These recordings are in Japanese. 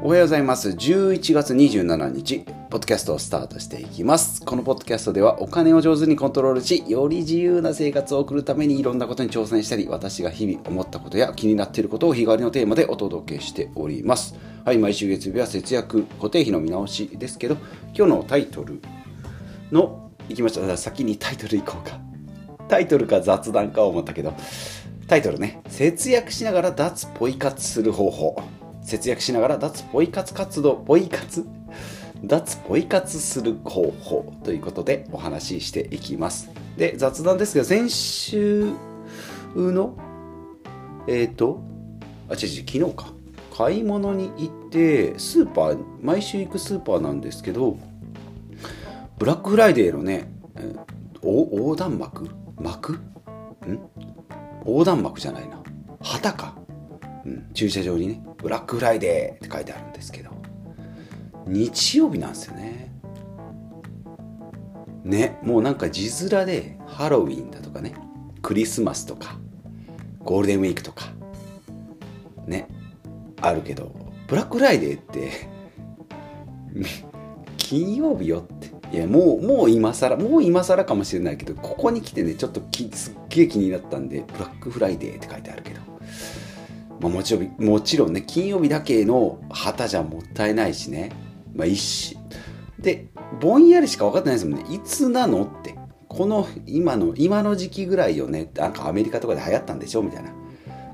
おはようございます。11月27日、ポッドキャストをスタートしていきます。このポッドキャストではお金を上手にコントロールし、より自由な生活を送るためにいろんなことに挑戦したり、私が日々思ったことや気になっていることを日替わりのテーマでお届けしております。はい、毎週月曜日は節約固定費の見直しですけど、今日のタイトルの、いきました。先にタイトルいこうか。タイトルか雑談か思ったけど、タイトルね、節約しながら脱ポイ活する方法。節約しながら脱ポイ活活動、ポイ活？脱ポイ活する方法ということでお話ししていきます。で、雑談ですが、先週の、えっ、ー、と、あ、違う違う、昨日か。買い物に行って、スーパー、毎週行くスーパーなんですけど、ブラックフライデーのね、横断幕？幕？ん？横断幕じゃないな。旗か。うん、駐車場にねブラックフライデーって書いてあるんですけど。日曜日なんですよね。ねもうなんか字面でハロウィンだとかね。クリスマスとか。ゴールデンウィークとか。ねあるけど。ブラックフライデーって 金曜日よって。いやもうもう今更もう今更かもしれないけどここに来てねちょっとすっげえ気になったんでブラックフライデーって書いてあるけど。まあ、もちろんもちろんね金曜日だけの旗じゃもったいないしね、まあ、一しでぼんやりしか分かってないですもんね。いつなのって。この今の今の時期ぐらいよね。なんかアメリカとかで流行ったんでしょみたいな。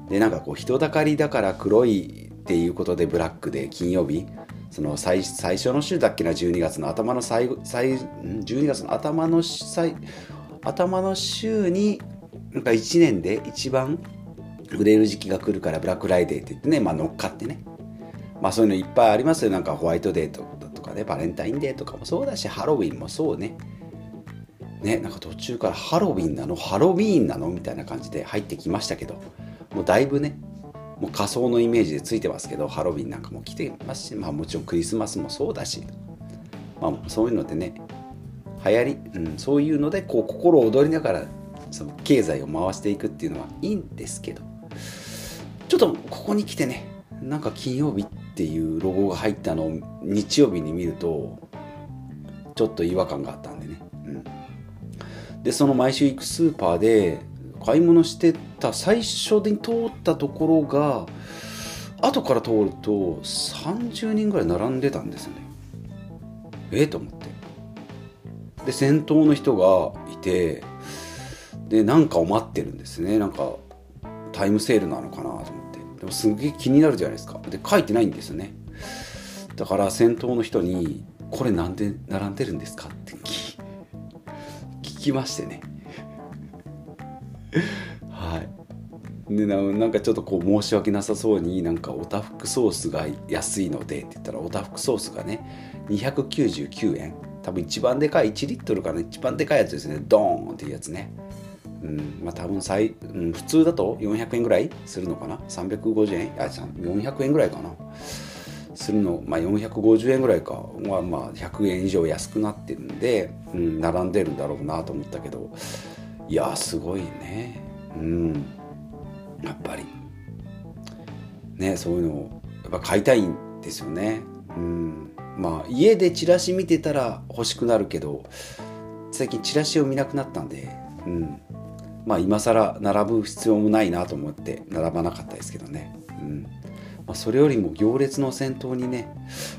でなんかこう人だかりだから黒いっていうことでブラックで金曜日。その最最初の週だっけな12月の頭の最後最12月の頭の最頭の週になんか1年で一番売れる時期が来るからブラックライデーって言ってね、まあ、乗っかってね。まあそういうのいっぱいありますよ。なんかホワイトデーとかねバレンタインデーとかもそうだしハロウィンもそうね。ねなんか途中からハロウィンなの？ハロウィーンなの？みたいな感じで入ってきましたけど。もうだいぶねもう仮想のイメージでついてますけどハロウィンなんかも来てますし、まあ、もちろんクリスマスもそうだし、まあ、そういうのでね流行り、うん、そういうのでこう心躍りながらその経済を回していくっていうのはいいんですけど。ちょっとここに来てねなんか金曜日っていうロゴが入ったのを日曜日に見るとちょっと違和感があったんでね、うん、でその毎週行くスーパーで買い物してた最初に通ったところが後から通ると30人ぐらい並んでたんですよね。え？えと思って。で先頭の人がいてで何かを待ってるんですね。なんかタイムセールなのかなと思って。でもすげえ気になるじゃないですか。で書いてないんですよね。だから先頭の人に「これなんで並んでるんですか?」って聞きましてね。はい。でなんかちょっとこう申し訳なさそうになんかおたふくソースが安いのでって言ったらおたふくソースがね299円。多分一番でかい1リットルかな。一番でかいやつですね。ドーンっていうやつね。うんまあ、多分最、うん、普通だと400円ぐらいするのかな？350円？あ400円ぐらいかな？するの、まあ、450円ぐらいか。は、まあ、100円以上安くなってるんで、うん、並んでるんだろうなと思ったけど。いやすごいね。うん。やっぱり。ねそういうのをやっぱ買いたいんですよね。うん。まあ家でチラシ見てたら欲しくなるけど最近チラシを見なくなったんで、うん、まあ今更並ぶ必要もないなと思って並ばなかったですけどね。うん。まあ、それよりも行列の先頭にね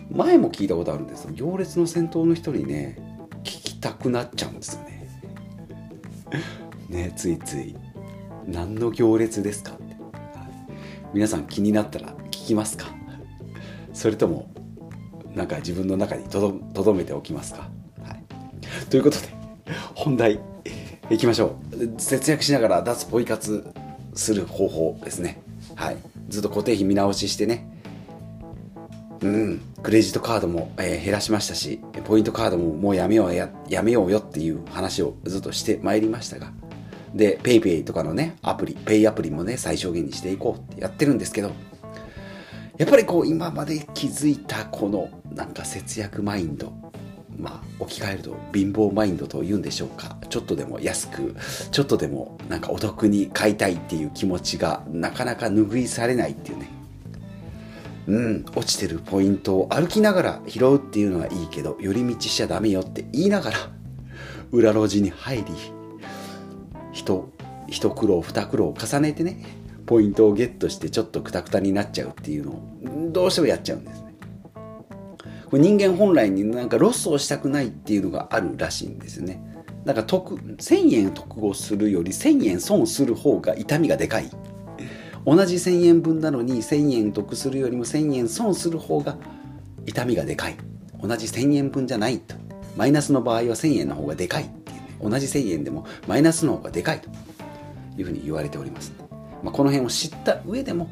前も聞いたことあるんですけど行列の先頭の人にね聞きたくなっちゃうんですよね。ねついつい。何の行列ですか、皆さん気になったら聞きますか。それともなんか自分の中にとどめておきますか、はい、ということで本題いきましょう。節約しながら脱ポイ活する方法ですね。はい。ずっと固定費見直ししてね。うん。クレジットカードも、えー、減らしましたしポイントカードももうやめようややめようよっていう話をずっとしてまいりましたが。で PayPay とかのねアプリ Pay アプリもね最小限にしていこうってやってるんですけど。やっぱりこう今まで気づいたこのなんか節約マインド。まあ、置き換えると貧乏マインドというんでしょうか。ちょっとでも安くちょっとでもなんかお得に買いたいっていう気持ちがなかなか拭いされないっていうね。うん落ちてるポイントを歩きながら拾うっていうのはいいけど寄り道しちゃダメよって言いながら裏路地に入り一一苦労二苦労を重ねてねポイントをゲットしてちょっとクタクタになっちゃうっていうのをどうしてもやっちゃうんです。これ人間本来になんかロスをしたくないっていうのがあるらしいんですよねだから得1000円得をするより1000円損する方が痛みがでかい。同じ1000円分なのに1000円得するよりも1000円損する方が痛みがでかい。同じ1000円分じゃないと。マイナスの場合は1000円の方がでかいいね。同じ1000円でもマイナスの方がでかいと。いうふうに言われております、まあ、この辺を知った上でも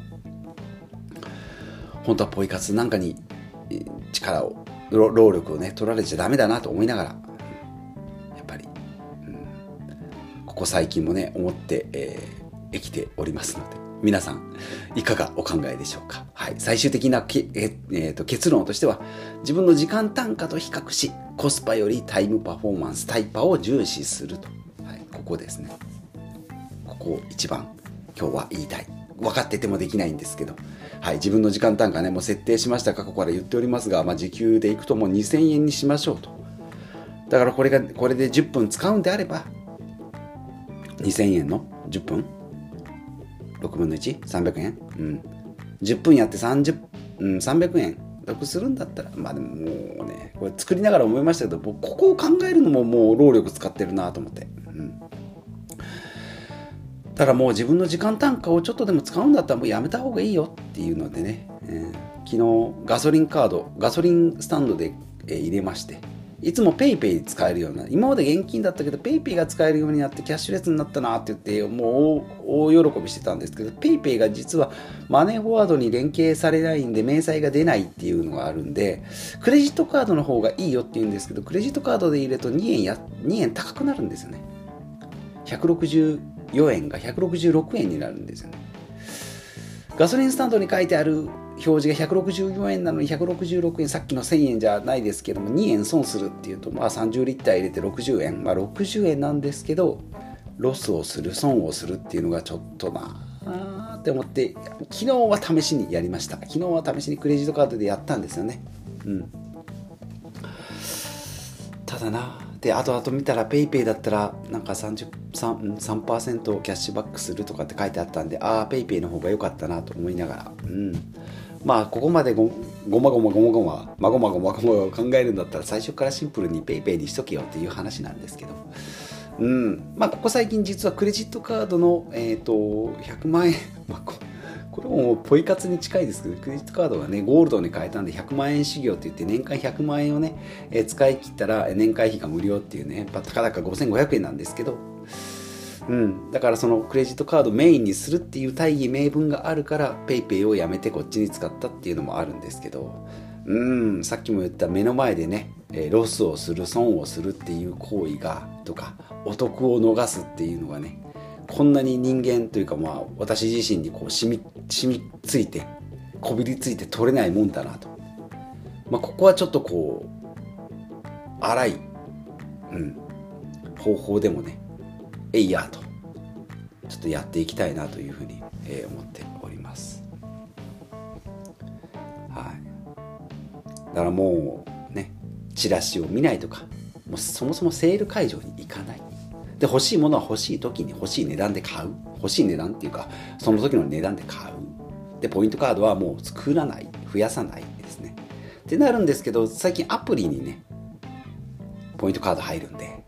本当はポイ活なんかに力を労力をね取られちゃダメだなと思いながらやっぱり、うん、ここ最近もね思って、えー、生きておりますので皆さんいかがお考えでしょうか、はい、最終的なけ、ええー、と結論としては自分の時間単価と比較しコスパよりタイムパフォーマンスタイパを重視すると、はい、ここですね。ここを一番今日は言いたい。分かっててもできないんですけど、はい、自分の時間単価ねもう設定しました過去から言っておりますが、まあ、時給でいくともう2000円にしましょうとだからこれがこれで10分使うんであれば2000円の10分6分の 1?300 円うん。10分やって30、うん、300円得するんだったら、まあでももうね、これ作りながら思いましたけど、ここを考えるのももう労力使ってるなと思って。だからもう自分の時間単価をちょっとでも使うんだったらもうやめた方がいいよっていうのでね、えー、昨日ガソリンカード、ガソリンスタンドで、えー、入れまして、いつも PayPay 使えるような、今まで現金だったけど PayPay が使えるようになってキャッシュレスになったなって言って、もう大喜びしてたんですけど、PayPay が実はマネーフォワードに連携されないんで、明細が出ないっていうのがあるんで、クレジットカードの方がいいよって言うんですけど、クレジットカードで入れると2円や、2円高くなるんですよね。4円が166円になるんですよね。ガソリンスタンドに書いてある表示が164円なのに166円さっきの1000円じゃないですけども2円損するっていうとまあ30リッター入れて60円。まあ60円なんですけどロスをする損をするっていうのがちょっとなあって思って昨日は試しにやりました。昨日は試しにクレジットカードでやったんですよね。うん。ただなで後々見たら PayPay だったらなんか 3%, 3キャッシュバックするとかって書いてあったんでああ PayPay の方が良かったなと思いながら。うん。まあここまでごごまごまごまごままごまごまごまを考えるんだったら最初からシンプルに PayPay にしとけよっていう話なんですけど。うん。まあここ最近実はクレジットカードのえっ、ー、と100万円これもポイ活に近いですけどクレジットカードがねゴールドに変えたんで100万円修行って言って年間100万円をね、えー、使い切ったら年会費が無料っていうねたかだか5500円なんですけど。うん、だからそのクレジットカードメインにするっていう大義名分があるから PayPay をやめてこっちに使ったっていうのもあるんですけど。うん。さっきも言った目の前でねロスをする損をするっていう行為がとかお得を逃すっていうのがねこんなに人間というかまあ私自身にこう染み染みついてこびりついて取れないもんだなと、まあ、ここはちょっとこう荒い、うん、方法でもねえいやとちょっとやっていきたいなというふうに、え思っております。はい。だからもうねチラシを見ないとかもうそもそもセール会場に行かない。で欲しいものは欲しい時に欲しい値段で買う欲しい値段っていうかその時の値段で買うでポイントカードはもう作らない増やさないですねってなるんですけど最近アプリにねポイントカード入るんで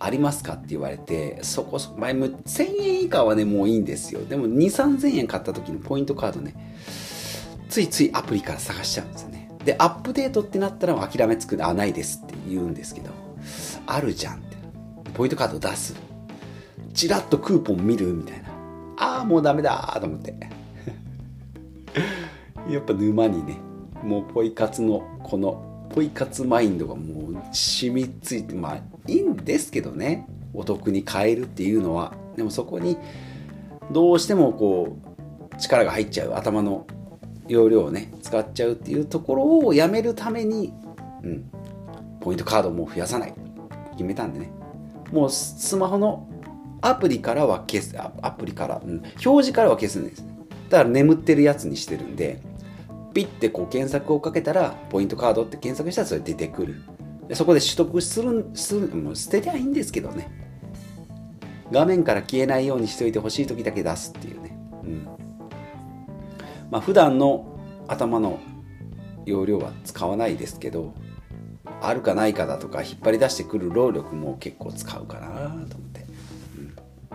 ありますかって言われて、そこそこ、前も1000円以下はね、もういいんですよ。でも2、3000円買った時のポイントカードね、ついついアプリから探しちゃうんですよね。で、アップデートってなったら諦めつく、あ、ないですって言うんですけど、あるじゃんって。ポイントカード出す。チラッとクーポン見るみたいな。ああ、もうダメだと思って。やっぱ沼にね、もうポイ活のこのポイ活マインドがもう染みついてまあいいんですけどねお得に買えるっていうのはでもそこにどうしてもこう力が入っちゃう頭の容量をね使っちゃうっていうところをやめるために、うん、ポイントカードも増やさない決めたんでねもうスマホのアプリからは消すアプリから、うん、表示からは消すんですだから眠ってるやつにしてるんでピッてこう検索をかけたらポイントカードって検索したらそれ出てくる。でそこで取得するするもう捨てりゃいいんですけどね。画面から消えないようにしておいてほしい時だけ出すっていうね、うん。まあ普段の頭の容量は使わないですけどあるかないかだとか引っ張り出してくる労力も結構使うかなと思って、う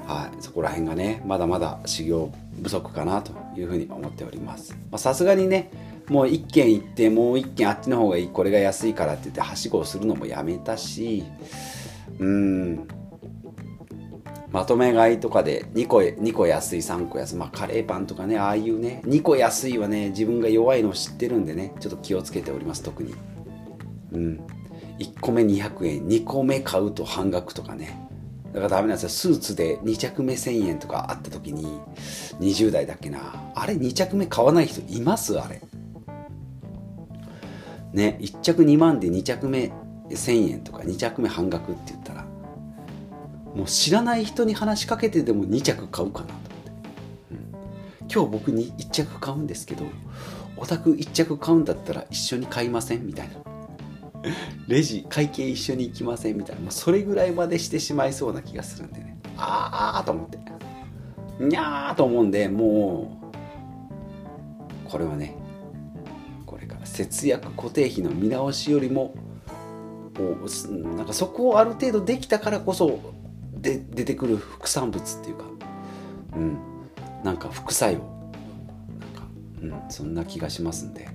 ん、はい。そこら辺がねまだまだ修行不足かなというふうに思っております。さすがにねもう一軒行ってもう一軒あっちの方がいいこれが安いからって言ってはしごをするのもやめたしうん。まとめ買いとかで2個 ,2 個安い3個安い、まあ、カレーパンとかねああいうね2個安いはね自分が弱いのを知ってるんでねちょっと気をつけております特に。うん。1個目200円2個目買うと半額とかね。だからダメなんですよ。スーツで2着目1000円とかあった時に20代だっけな。あれ2着目買わない人います？あれ。ね1着2万で2着目1000円とか2着目半額って言ったもう知らない人に話しかけてでも2着買うかなと思って、うん、今日僕に1着買うんですけどお宅1着買うんだったら一緒に買いませんみたいな。レジ会計一緒に行きませんみたいな。もうそれぐらいまでしてしまいそうな気がするんでね。ああと思って。にゃーと思うんでもうこれはねこれから節約固定費の見直しよりももうなんかそこをある程度できたからこそで出てくる副産物っていうか、うん、なんか副作用。なんか、うん、そんな気がしますんで。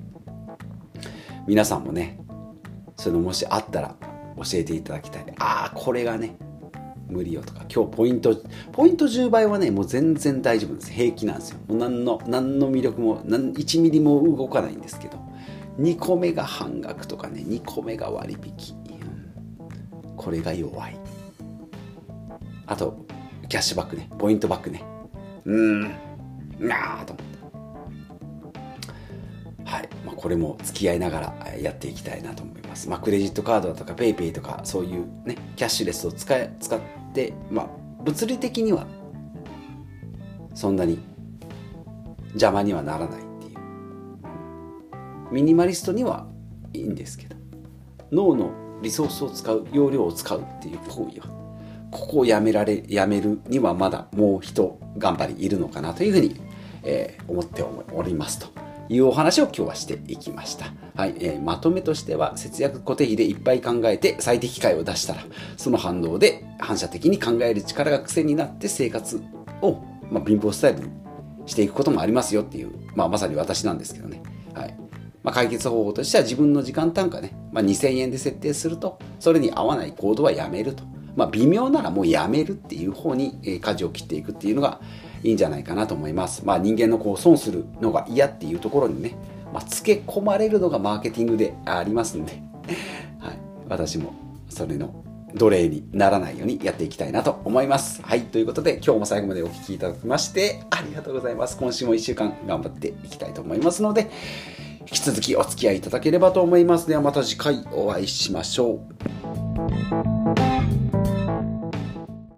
皆さんもねそのもしあったら教えていただきたい。ああこれがね無理よとか。今日ポイントポイント10倍はねもう全然大丈夫です。平気なんですよ。もう何の何の魅力も何1ミリも動かないんですけど。2個目が半額とかね。2個目が割引、これが弱い。あと、キャッシュバックね。ポイントバックね。うーん。なあと思って。はい。まあ、これも付き合いながらやっていきたいなと思います。まあ、クレジットカードだとか PayPay とかそういうね、キャッシュレスを使い使って、まあ、物理的にはそんなに邪魔にはならないっていう。ミニマリストにはいいんですけど、脳のリソースを使う、容量を使うっていう行為はここをやめられ、やめるにはまだもう一頑張りいるのかなというふうに、えー、思っておりますというお話を今日はしていきました。はい、えー、まとめとしては節約固定費でいっぱい考えて最適解を出したら、その反動で反射的に考える力が癖になって生活を、まあ、貧乏スタイルにしていくこともありますよっていう、まあ、まさに私なんですけどね。はい。まあ、解決方法としては自分の時間単価ね、まあ、2000円で設定すると、それに合わない行動はやめると。まあ、微妙ならもうやめるっていう方に、え舵を切っていくっていうのがいいんじゃないかなと思います。まあ、人間のこう損するのが嫌っていうところにね、まあ、つけ込まれるのがマーケティングでありますんで、はい、私もそれの奴隷にならないようにやっていきたいなと思います。はい。ということで、今日も最後までお聴きいただきまして、ありがとうございます。今週も1週間頑張っていきたいと思いますので、引き続きお付き合いいただければと思います。ではまた次回お会いしましょう。